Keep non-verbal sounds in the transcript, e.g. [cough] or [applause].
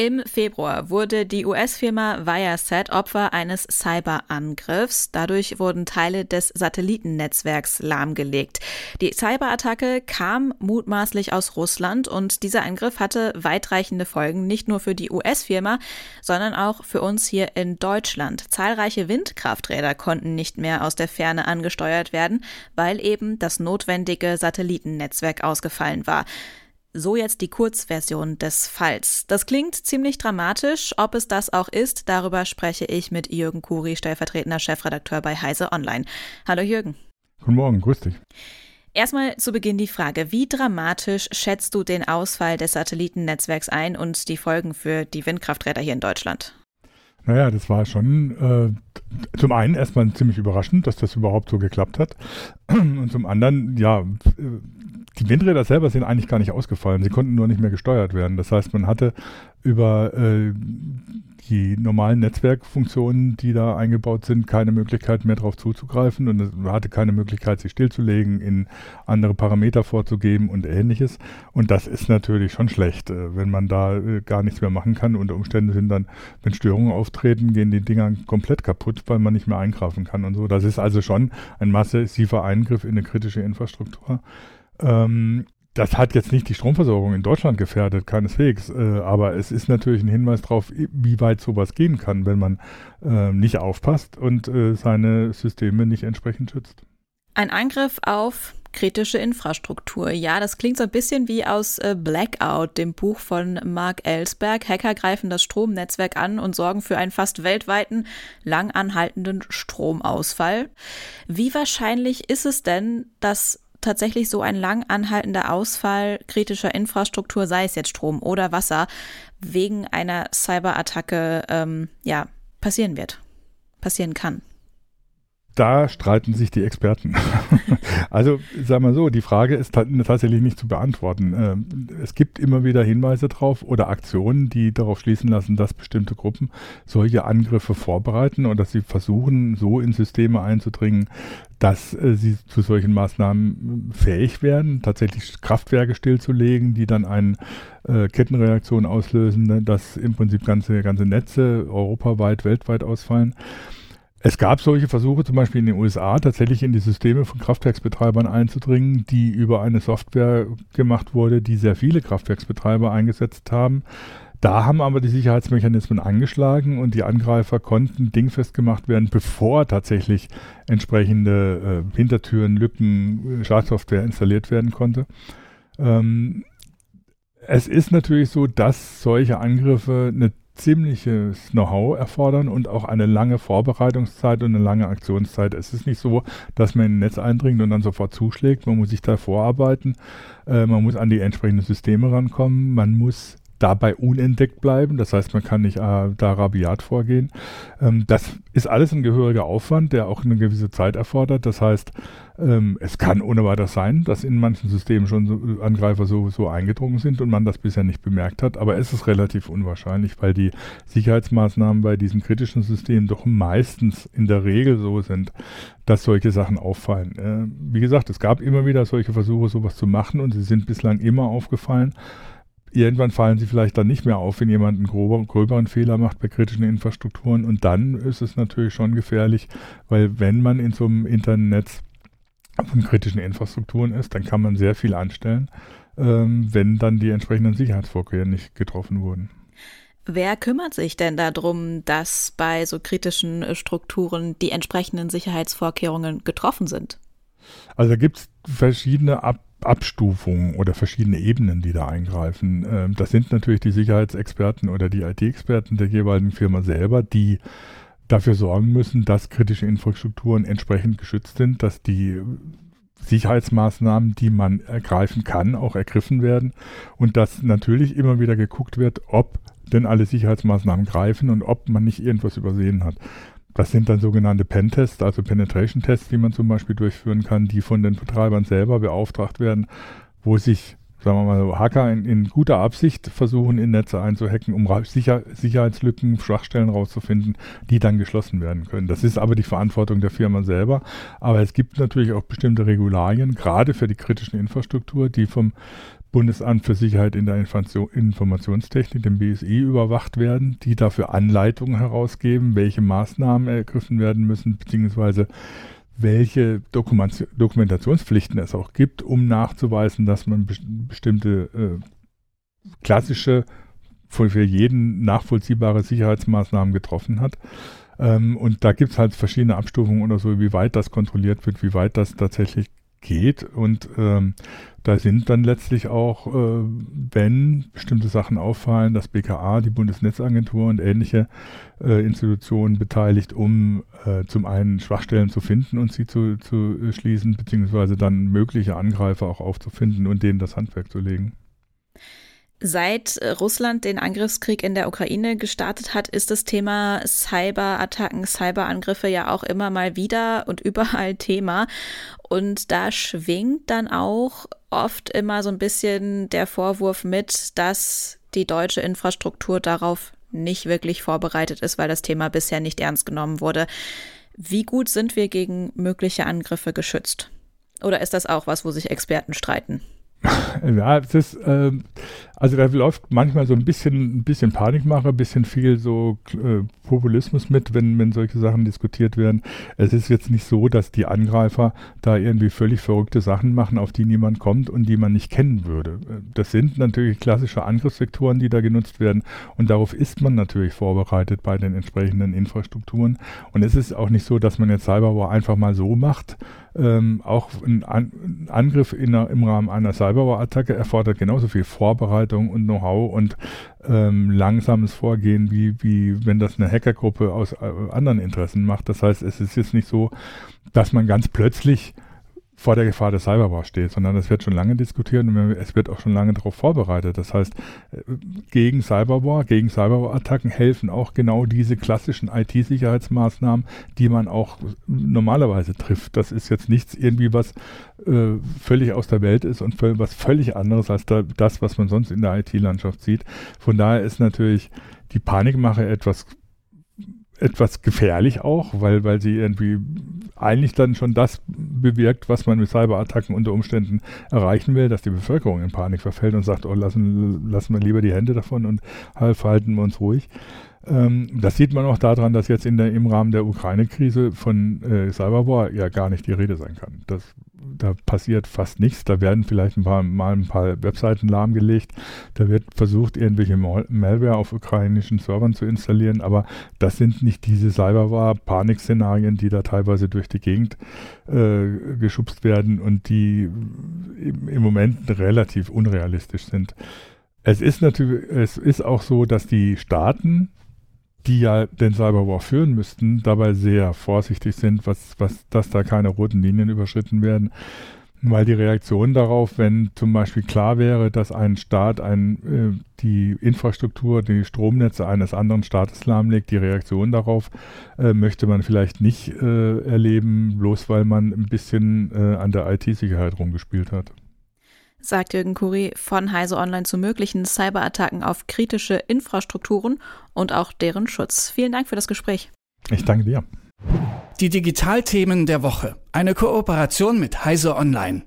Im Februar wurde die US-Firma Viasat Opfer eines Cyberangriffs. Dadurch wurden Teile des Satellitennetzwerks lahmgelegt. Die Cyberattacke kam mutmaßlich aus Russland und dieser Angriff hatte weitreichende Folgen, nicht nur für die US-Firma, sondern auch für uns hier in Deutschland. Zahlreiche Windkrafträder konnten nicht mehr aus der Ferne angesteuert werden, weil eben das notwendige Satellitennetzwerk ausgefallen war. So jetzt die Kurzversion des Falls. Das klingt ziemlich dramatisch. Ob es das auch ist, darüber spreche ich mit Jürgen Kuri, stellvertretender Chefredakteur bei Heise Online. Hallo Jürgen. Guten Morgen, grüß dich. Erstmal zu Beginn die Frage, wie dramatisch schätzt du den Ausfall des Satellitennetzwerks ein und die Folgen für die Windkrafträder hier in Deutschland? Naja, das war schon äh, zum einen erstmal ziemlich überraschend, dass das überhaupt so geklappt hat. [clears throat] Und zum anderen, ja, die Windräder selber sind eigentlich gar nicht ausgefallen. Sie konnten nur nicht mehr gesteuert werden. Das heißt, man hatte über äh, die normalen Netzwerkfunktionen, die da eingebaut sind, keine Möglichkeit mehr darauf zuzugreifen und man hatte keine Möglichkeit, sich stillzulegen, in andere Parameter vorzugeben und ähnliches. Und das ist natürlich schon schlecht, äh, wenn man da äh, gar nichts mehr machen kann. Unter Umständen sind dann, wenn Störungen auftreten, gehen die Dinger komplett kaputt, weil man nicht mehr eingreifen kann und so. Das ist also schon ein massiver Eingriff in eine kritische Infrastruktur. Ähm, das hat jetzt nicht die Stromversorgung in Deutschland gefährdet, keineswegs. Äh, aber es ist natürlich ein Hinweis darauf, wie weit sowas gehen kann, wenn man äh, nicht aufpasst und äh, seine Systeme nicht entsprechend schützt. Ein Angriff auf kritische Infrastruktur. Ja, das klingt so ein bisschen wie aus äh, Blackout, dem Buch von Mark Ellsberg. Hacker greifen das Stromnetzwerk an und sorgen für einen fast weltweiten, lang anhaltenden Stromausfall. Wie wahrscheinlich ist es denn, dass tatsächlich so ein lang anhaltender Ausfall kritischer Infrastruktur, sei es jetzt Strom oder Wasser, wegen einer Cyberattacke ähm, ja, passieren wird, passieren kann. Da streiten sich die Experten. [laughs] also, sagen wir so, die Frage ist tatsächlich nicht zu beantworten. Ähm, es gibt immer wieder Hinweise drauf oder Aktionen, die darauf schließen lassen, dass bestimmte Gruppen solche Angriffe vorbereiten und dass sie versuchen, so in Systeme einzudringen, dass äh, sie zu solchen Maßnahmen fähig werden, tatsächlich Kraftwerke stillzulegen, die dann eine äh, Kettenreaktion auslösen, ne, dass im Prinzip ganze, ganze Netze europaweit, weltweit ausfallen. Es gab solche Versuche, zum Beispiel in den USA, tatsächlich in die Systeme von Kraftwerksbetreibern einzudringen, die über eine Software gemacht wurde, die sehr viele Kraftwerksbetreiber eingesetzt haben. Da haben aber die Sicherheitsmechanismen angeschlagen und die Angreifer konnten dingfest gemacht werden, bevor tatsächlich entsprechende äh, Hintertüren, Lücken, äh, Schadsoftware installiert werden konnte. Ähm, es ist natürlich so, dass solche Angriffe eine ziemliches Know-how erfordern und auch eine lange Vorbereitungszeit und eine lange Aktionszeit. Es ist nicht so, dass man in ein Netz eindringt und dann sofort zuschlägt. Man muss sich da vorarbeiten. Äh, man muss an die entsprechenden Systeme rankommen. Man muss dabei unentdeckt bleiben. Das heißt, man kann nicht äh, da rabiat vorgehen. Ähm, das ist alles ein gehöriger Aufwand, der auch eine gewisse Zeit erfordert. Das heißt, ähm, es kann ohne weiteres sein, dass in manchen Systemen schon so Angreifer so, so eingedrungen sind und man das bisher nicht bemerkt hat. Aber es ist relativ unwahrscheinlich, weil die Sicherheitsmaßnahmen bei diesen kritischen Systemen doch meistens in der Regel so sind, dass solche Sachen auffallen. Äh, wie gesagt, es gab immer wieder solche Versuche, sowas zu machen und sie sind bislang immer aufgefallen irgendwann fallen sie vielleicht dann nicht mehr auf, wenn jemand einen grober, gröberen Fehler macht bei kritischen Infrastrukturen. Und dann ist es natürlich schon gefährlich, weil wenn man in so einem Internet von kritischen Infrastrukturen ist, dann kann man sehr viel anstellen, ähm, wenn dann die entsprechenden Sicherheitsvorkehrungen nicht getroffen wurden. Wer kümmert sich denn darum, dass bei so kritischen Strukturen die entsprechenden Sicherheitsvorkehrungen getroffen sind? Also da gibt es verschiedene Ab Abstufungen oder verschiedene Ebenen, die da eingreifen. Ähm, das sind natürlich die Sicherheitsexperten oder die IT-Experten der jeweiligen Firma selber, die dafür sorgen müssen, dass kritische Infrastrukturen entsprechend geschützt sind, dass die Sicherheitsmaßnahmen, die man ergreifen kann, auch ergriffen werden und dass natürlich immer wieder geguckt wird, ob denn alle Sicherheitsmaßnahmen greifen und ob man nicht irgendwas übersehen hat. Das sind dann sogenannte Pentests, also Penetration-Tests, die man zum Beispiel durchführen kann, die von den Betreibern selber beauftragt werden, wo sich sagen wir mal Hacker in, in, guter Absicht versuchen, in Netze einzuhacken, um Sicher Sicherheitslücken, Schwachstellen rauszufinden, die dann geschlossen werden können. Das ist aber die Verantwortung der Firma selber. Aber es gibt natürlich auch bestimmte Regularien, gerade für die kritischen Infrastruktur, die vom Bundesamt für Sicherheit in der Informationstechnik, dem BSI, überwacht werden, die dafür Anleitungen herausgeben, welche Maßnahmen ergriffen werden müssen, beziehungsweise welche Dokumentationspflichten es auch gibt, um nachzuweisen, dass man bestimmte äh, klassische, für jeden nachvollziehbare Sicherheitsmaßnahmen getroffen hat. Ähm, und da gibt es halt verschiedene Abstufungen oder so, wie weit das kontrolliert wird, wie weit das tatsächlich geht. Und ähm, da sind dann letztlich auch, äh, wenn bestimmte Sachen auffallen, das BKA, die Bundesnetzagentur und ähnliche äh, Institutionen beteiligt, um äh, zum einen Schwachstellen zu finden und sie zu, zu schließen, beziehungsweise dann mögliche Angreifer auch aufzufinden und denen das Handwerk zu legen. Seit Russland den Angriffskrieg in der Ukraine gestartet hat, ist das Thema Cyberattacken, Cyberangriffe ja auch immer mal wieder und [laughs] überall Thema. Und da schwingt dann auch oft immer so ein bisschen der Vorwurf mit, dass die deutsche Infrastruktur darauf nicht wirklich vorbereitet ist, weil das Thema bisher nicht ernst genommen wurde. Wie gut sind wir gegen mögliche Angriffe geschützt? Oder ist das auch was, wo sich Experten streiten? [laughs] ja, es ist, äh, also da läuft manchmal so ein bisschen, ein bisschen Panikmache, ein bisschen viel so äh, Populismus mit, wenn, wenn solche Sachen diskutiert werden. Es ist jetzt nicht so, dass die Angreifer da irgendwie völlig verrückte Sachen machen, auf die niemand kommt und die man nicht kennen würde. Das sind natürlich klassische Angriffssektoren, die da genutzt werden und darauf ist man natürlich vorbereitet bei den entsprechenden Infrastrukturen. Und es ist auch nicht so, dass man jetzt Cyberwar einfach mal so macht, ähm, auch ein, An Angriff der, im Rahmen einer Cyberwar-Attacke erfordert genauso viel Vorbereitung und Know-how und ähm, langsames Vorgehen, wie, wie wenn das eine Hackergruppe aus äh, anderen Interessen macht. Das heißt, es ist jetzt nicht so, dass man ganz plötzlich vor der Gefahr des Cyberwar steht, sondern es wird schon lange diskutiert und es wird auch schon lange darauf vorbereitet. Das heißt, äh, gegen Cyberwar, gegen Cyberwar-Attacken helfen auch genau diese klassischen IT-Sicherheitsmaßnahmen, die man auch normalerweise trifft. Das ist jetzt nichts irgendwie, was äh, völlig aus der Welt ist und was völlig anderes als da, das, was man sonst in der IT-Landschaft sieht. Von daher ist natürlich die Panikmache etwas etwas gefährlich auch, weil, weil sie irgendwie eigentlich dann schon das bewirkt, was man mit Cyberattacken unter Umständen erreichen will, dass die Bevölkerung in Panik verfällt und sagt, oh, lassen, lassen wir lieber die Hände davon und halt, verhalten wir uns ruhig. Ähm, das sieht man auch daran, dass jetzt in der, im Rahmen der Ukraine-Krise von äh, Cyberwar ja gar nicht die Rede sein kann. Das, da passiert fast nichts. Da werden vielleicht ein paar, mal ein paar Webseiten lahmgelegt. Da wird versucht, irgendwelche Malware auf ukrainischen Servern zu installieren. Aber das sind nicht diese Cyberwar-Panikszenarien, die da teilweise durch die Gegend äh, geschubst werden und die im, Moment relativ unrealistisch sind. Es ist natürlich, es ist auch so, dass die Staaten die ja den Cyberwar führen müssten, dabei sehr vorsichtig sind, was, was, dass da keine roten Linien überschritten werden. Weil die Reaktion darauf, wenn zum Beispiel klar wäre, dass ein Staat ein, äh, die Infrastruktur, die Stromnetze eines anderen Staates lahmlegt, die Reaktion darauf äh, möchte man vielleicht nicht äh, erleben, bloß weil man ein bisschen äh, an der IT-Sicherheit rumgespielt hat sagt Jürgen Kuri von Heise Online zu möglichen Cyberattacken auf kritische Infrastrukturen und auch deren Schutz. Vielen Dank für das Gespräch. Ich danke dir. Die Digitalthemen der Woche. Eine Kooperation mit Heise Online.